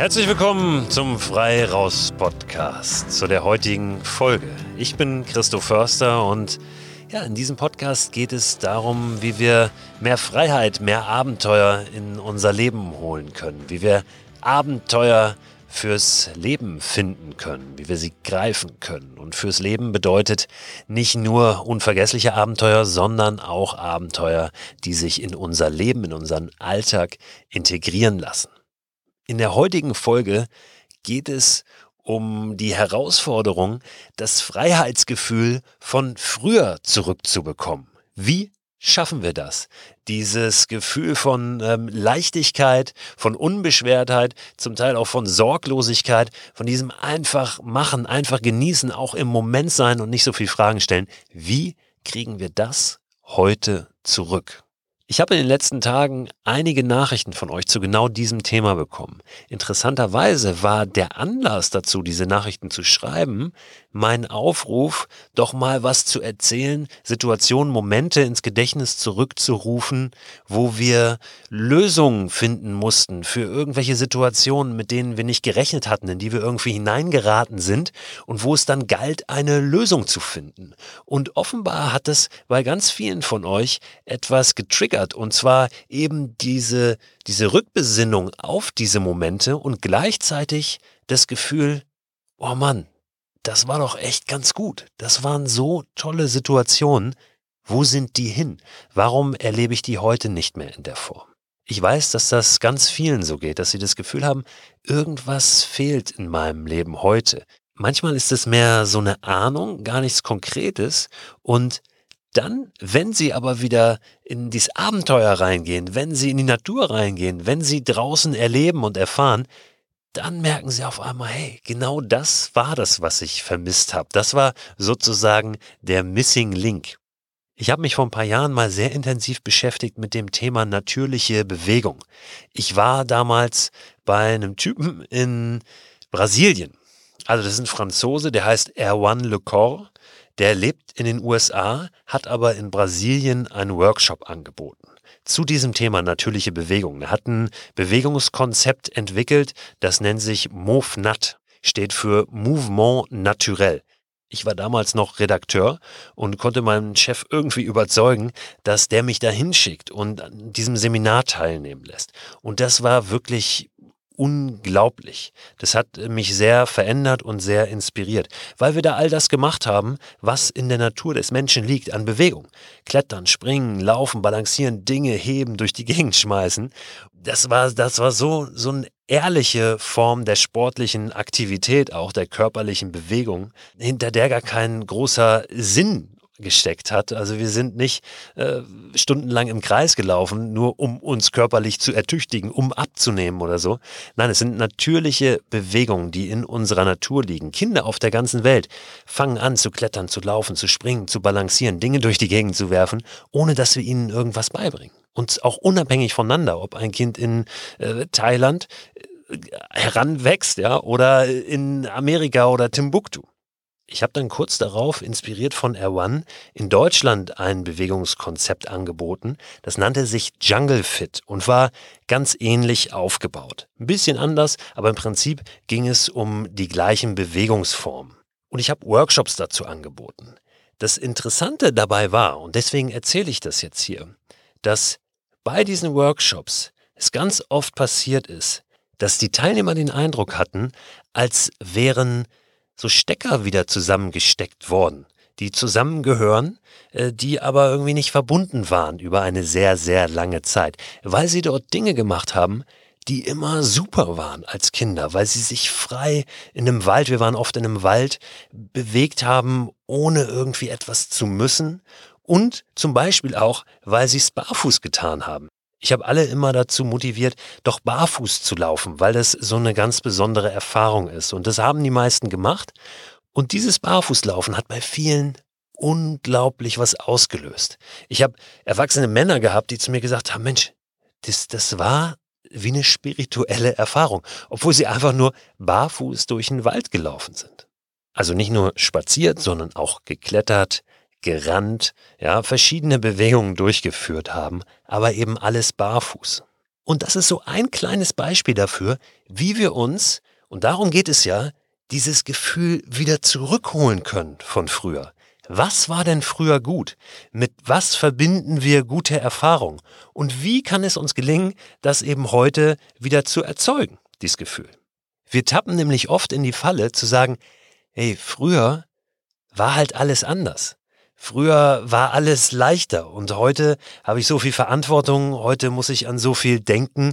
Herzlich willkommen zum Frei Raus Podcast, zu der heutigen Folge. Ich bin Christoph Förster und ja, in diesem Podcast geht es darum, wie wir mehr Freiheit, mehr Abenteuer in unser Leben holen können, wie wir Abenteuer fürs Leben finden können, wie wir sie greifen können. Und fürs Leben bedeutet nicht nur unvergessliche Abenteuer, sondern auch Abenteuer, die sich in unser Leben, in unseren Alltag integrieren lassen. In der heutigen Folge geht es um die Herausforderung, das Freiheitsgefühl von früher zurückzubekommen. Wie schaffen wir das? Dieses Gefühl von ähm, Leichtigkeit, von Unbeschwertheit, zum Teil auch von Sorglosigkeit, von diesem einfach machen, einfach genießen, auch im Moment sein und nicht so viel Fragen stellen. Wie kriegen wir das heute zurück? Ich habe in den letzten Tagen einige Nachrichten von euch zu genau diesem Thema bekommen. Interessanterweise war der Anlass dazu, diese Nachrichten zu schreiben, mein Aufruf, doch mal was zu erzählen, Situationen, Momente ins Gedächtnis zurückzurufen, wo wir Lösungen finden mussten für irgendwelche Situationen, mit denen wir nicht gerechnet hatten, in die wir irgendwie hineingeraten sind und wo es dann galt, eine Lösung zu finden. Und offenbar hat es bei ganz vielen von euch etwas getriggert und zwar eben diese, diese Rückbesinnung auf diese Momente und gleichzeitig das Gefühl, oh Mann, das war doch echt ganz gut. Das waren so tolle Situationen. Wo sind die hin? Warum erlebe ich die heute nicht mehr in der Form? Ich weiß, dass das ganz vielen so geht, dass sie das Gefühl haben, irgendwas fehlt in meinem Leben heute. Manchmal ist es mehr so eine Ahnung, gar nichts Konkretes und dann, wenn sie aber wieder in dieses Abenteuer reingehen, wenn sie in die Natur reingehen, wenn sie draußen erleben und erfahren, dann merken sie auf einmal, hey, genau das war das, was ich vermisst habe. Das war sozusagen der Missing Link. Ich habe mich vor ein paar Jahren mal sehr intensiv beschäftigt mit dem Thema natürliche Bewegung. Ich war damals bei einem Typen in Brasilien. Also das ist ein Franzose, der heißt Erwan Le Corps. Der lebt in den USA, hat aber in Brasilien einen Workshop angeboten zu diesem Thema natürliche Bewegung. Er hat ein Bewegungskonzept entwickelt, das nennt sich MOVNAT, steht für Mouvement Naturel. Ich war damals noch Redakteur und konnte meinen Chef irgendwie überzeugen, dass der mich da hinschickt und an diesem Seminar teilnehmen lässt. Und das war wirklich unglaublich. Das hat mich sehr verändert und sehr inspiriert, weil wir da all das gemacht haben, was in der Natur des Menschen liegt an Bewegung. Klettern, springen, laufen, balancieren, Dinge heben, durch die Gegend schmeißen. Das war, das war so, so eine ehrliche Form der sportlichen Aktivität, auch der körperlichen Bewegung, hinter der gar kein großer Sinn gesteckt hat. Also wir sind nicht äh, stundenlang im Kreis gelaufen, nur um uns körperlich zu ertüchtigen, um abzunehmen oder so. Nein, es sind natürliche Bewegungen, die in unserer Natur liegen. Kinder auf der ganzen Welt fangen an zu klettern, zu laufen, zu springen, zu balancieren, Dinge durch die Gegend zu werfen, ohne dass wir ihnen irgendwas beibringen. Und auch unabhängig voneinander, ob ein Kind in äh, Thailand äh, heranwächst, ja, oder in Amerika oder Timbuktu. Ich habe dann kurz darauf, inspiriert von Erwan, in Deutschland ein Bewegungskonzept angeboten. Das nannte sich Jungle Fit und war ganz ähnlich aufgebaut. Ein bisschen anders, aber im Prinzip ging es um die gleichen Bewegungsformen. Und ich habe Workshops dazu angeboten. Das Interessante dabei war, und deswegen erzähle ich das jetzt hier, dass bei diesen Workshops es ganz oft passiert ist, dass die Teilnehmer den Eindruck hatten, als wären so Stecker wieder zusammengesteckt worden, die zusammengehören, äh, die aber irgendwie nicht verbunden waren über eine sehr, sehr lange Zeit, weil sie dort Dinge gemacht haben, die immer super waren als Kinder, weil sie sich frei in einem Wald, wir waren oft in einem Wald, bewegt haben, ohne irgendwie etwas zu müssen und zum Beispiel auch, weil sie es barfuß getan haben. Ich habe alle immer dazu motiviert, doch barfuß zu laufen, weil das so eine ganz besondere Erfahrung ist. Und das haben die meisten gemacht. Und dieses Barfußlaufen hat bei vielen unglaublich was ausgelöst. Ich habe erwachsene Männer gehabt, die zu mir gesagt haben, Mensch, das, das war wie eine spirituelle Erfahrung, obwohl sie einfach nur barfuß durch den Wald gelaufen sind. Also nicht nur spaziert, sondern auch geklettert, gerannt, ja, verschiedene Bewegungen durchgeführt haben, aber eben alles barfuß. Und das ist so ein kleines Beispiel dafür, wie wir uns, und darum geht es ja, dieses Gefühl wieder zurückholen können von früher. Was war denn früher gut? Mit was verbinden wir gute Erfahrung? Und wie kann es uns gelingen, das eben heute wieder zu erzeugen, dieses Gefühl? Wir tappen nämlich oft in die Falle zu sagen, hey, früher war halt alles anders. Früher war alles leichter und heute habe ich so viel Verantwortung, heute muss ich an so viel denken.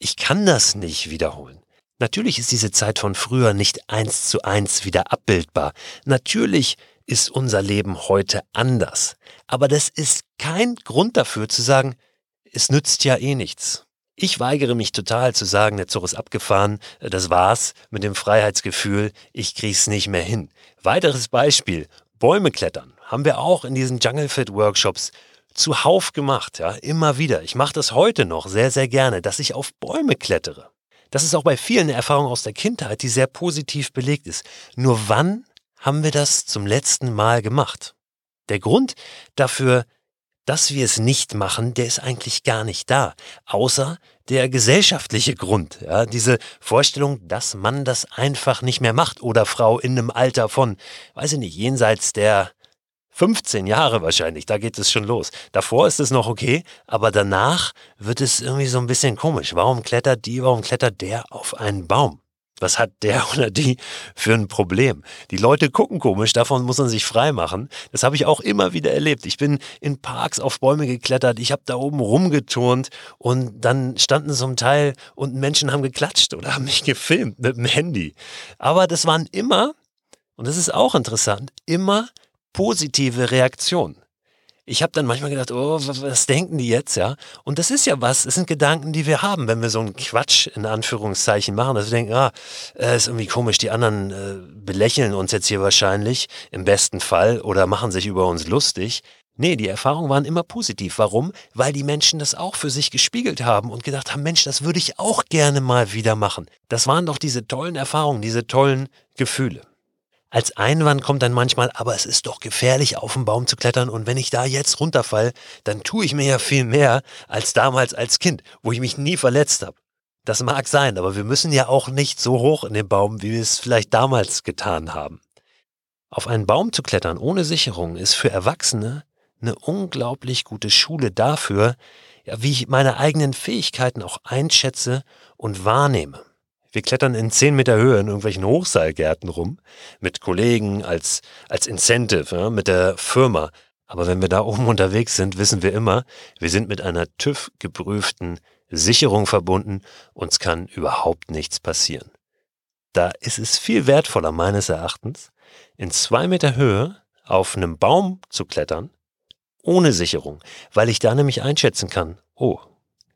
Ich kann das nicht wiederholen. Natürlich ist diese Zeit von früher nicht eins zu eins wieder abbildbar. Natürlich ist unser Leben heute anders. Aber das ist kein Grund dafür zu sagen, es nützt ja eh nichts. Ich weigere mich total zu sagen, der Zug ist abgefahren, das war's mit dem Freiheitsgefühl, ich krieg's nicht mehr hin. Weiteres Beispiel, Bäume klettern, haben wir auch in diesen Jungle Fit Workshops zuhauf gemacht, ja, immer wieder. Ich mache das heute noch sehr, sehr gerne, dass ich auf Bäume klettere. Das ist auch bei vielen eine Erfahrung aus der Kindheit, die sehr positiv belegt ist. Nur wann haben wir das zum letzten Mal gemacht. Der Grund dafür, dass wir es nicht machen, der ist eigentlich gar nicht da, außer der gesellschaftliche Grund, ja, diese Vorstellung, dass man das einfach nicht mehr macht oder Frau in einem Alter von, weiß ich nicht, jenseits der 15 Jahre wahrscheinlich, da geht es schon los. Davor ist es noch okay, aber danach wird es irgendwie so ein bisschen komisch. Warum klettert die, warum klettert der auf einen Baum? Was hat der oder die für ein Problem? Die Leute gucken komisch, davon muss man sich frei machen. Das habe ich auch immer wieder erlebt. Ich bin in Parks auf Bäume geklettert, ich habe da oben rumgeturnt und dann standen zum Teil und Menschen haben geklatscht oder haben mich gefilmt mit dem Handy. Aber das waren immer, und das ist auch interessant, immer positive Reaktionen ich habe dann manchmal gedacht, oh, was denken die jetzt, ja? Und das ist ja was, es sind Gedanken, die wir haben, wenn wir so einen Quatsch in Anführungszeichen machen, dass wir denken, ah, äh, ist irgendwie komisch, die anderen äh, belächeln uns jetzt hier wahrscheinlich im besten Fall oder machen sich über uns lustig. Nee, die Erfahrungen waren immer positiv. Warum? Weil die Menschen das auch für sich gespiegelt haben und gedacht haben, Mensch, das würde ich auch gerne mal wieder machen. Das waren doch diese tollen Erfahrungen, diese tollen Gefühle. Als Einwand kommt dann manchmal, aber es ist doch gefährlich, auf den Baum zu klettern und wenn ich da jetzt runterfall, dann tue ich mir ja viel mehr als damals als Kind, wo ich mich nie verletzt habe. Das mag sein, aber wir müssen ja auch nicht so hoch in den Baum, wie wir es vielleicht damals getan haben. Auf einen Baum zu klettern ohne Sicherung ist für Erwachsene eine unglaublich gute Schule dafür, wie ich meine eigenen Fähigkeiten auch einschätze und wahrnehme. Wir klettern in 10 Meter Höhe in irgendwelchen Hochseilgärten rum, mit Kollegen als, als Incentive, ja, mit der Firma. Aber wenn wir da oben unterwegs sind, wissen wir immer, wir sind mit einer TÜV geprüften Sicherung verbunden, uns kann überhaupt nichts passieren. Da ist es viel wertvoller meines Erachtens, in zwei Meter Höhe auf einem Baum zu klettern, ohne Sicherung, weil ich da nämlich einschätzen kann, oh,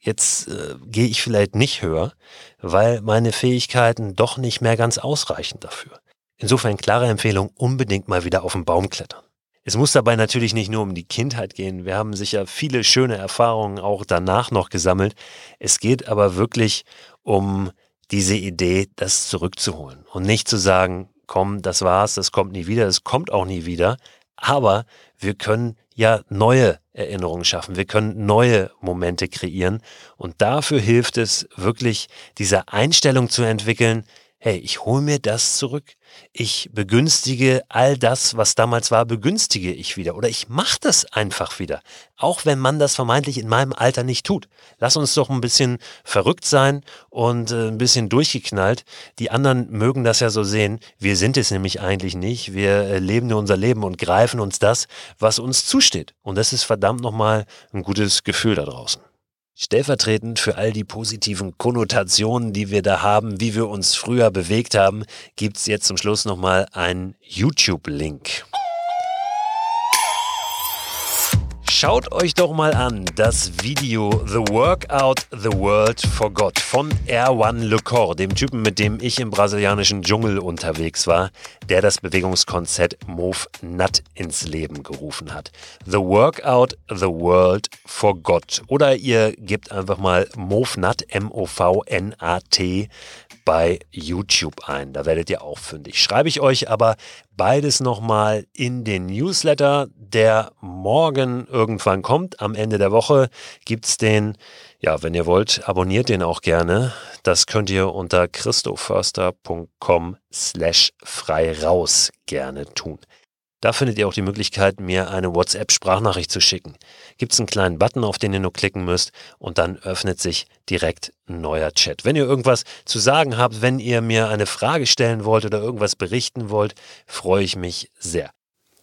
jetzt äh, gehe ich vielleicht nicht höher, weil meine Fähigkeiten doch nicht mehr ganz ausreichen dafür. Insofern klare Empfehlung, unbedingt mal wieder auf den Baum klettern. Es muss dabei natürlich nicht nur um die Kindheit gehen. Wir haben sicher viele schöne Erfahrungen auch danach noch gesammelt. Es geht aber wirklich um diese Idee, das zurückzuholen und nicht zu sagen, komm, das war's, das kommt nie wieder, es kommt auch nie wieder. Aber wir können ja neue Erinnerungen schaffen. Wir können neue Momente kreieren. Und dafür hilft es wirklich, diese Einstellung zu entwickeln, hey, ich hole mir das zurück. Ich begünstige all das, was damals war, begünstige ich wieder. Oder ich mache das einfach wieder. Auch wenn man das vermeintlich in meinem Alter nicht tut. Lass uns doch ein bisschen verrückt sein und äh, ein bisschen durchgeknallt. Die anderen mögen das ja so sehen. Wir sind es nämlich eigentlich nicht. Wir äh, leben nur unser Leben und greifen uns das, was uns zusteht. Und das ist verdammt nochmal ein gutes Gefühl da draußen. Stellvertretend für all die positiven Konnotationen, die wir da haben, wie wir uns früher bewegt haben, gibt es jetzt zum Schluss nochmal einen YouTube-Link. Schaut euch doch mal an das Video The Workout the World Forgot von Erwan Lecor, dem Typen, mit dem ich im brasilianischen Dschungel unterwegs war, der das Bewegungskonzept Move Nut ins Leben gerufen hat. The Workout the World Forgot. Oder ihr gebt einfach mal Move Nut, M-O-V-N-A-T, bei YouTube ein. Da werdet ihr auch fündig. Schreibe ich euch aber beides nochmal in den Newsletter. der morgen irgendwann kommt. Am Ende der Woche gibt es den, ja, wenn ihr wollt, abonniert den auch gerne. Das könnt ihr unter christoförster.com slash frei raus gerne tun. Da findet ihr auch die Möglichkeit, mir eine WhatsApp-Sprachnachricht zu schicken. Gibt es einen kleinen Button, auf den ihr nur klicken müsst und dann öffnet sich direkt ein neuer Chat. Wenn ihr irgendwas zu sagen habt, wenn ihr mir eine Frage stellen wollt oder irgendwas berichten wollt, freue ich mich sehr.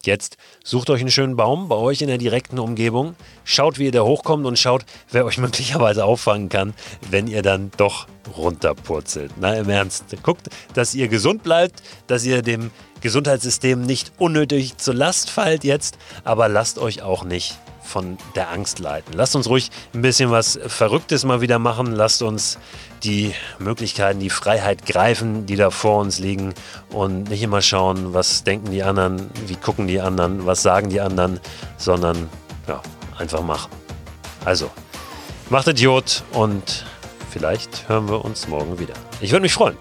Jetzt sucht euch einen schönen Baum bei euch in der direkten Umgebung, schaut, wie ihr da hochkommt und schaut, wer euch möglicherweise auffangen kann, wenn ihr dann doch runterpurzelt. Na, im Ernst. Guckt, dass ihr gesund bleibt, dass ihr dem Gesundheitssystem nicht unnötig zur Last fallt jetzt, aber lasst euch auch nicht von der Angst leiten. Lasst uns ruhig ein bisschen was Verrücktes mal wieder machen. Lasst uns die Möglichkeiten, die Freiheit greifen, die da vor uns liegen und nicht immer schauen, was denken die anderen, wie gucken die anderen, was sagen die anderen, sondern ja, einfach machen. Also, macht Idiot und vielleicht hören wir uns morgen wieder. Ich würde mich freuen.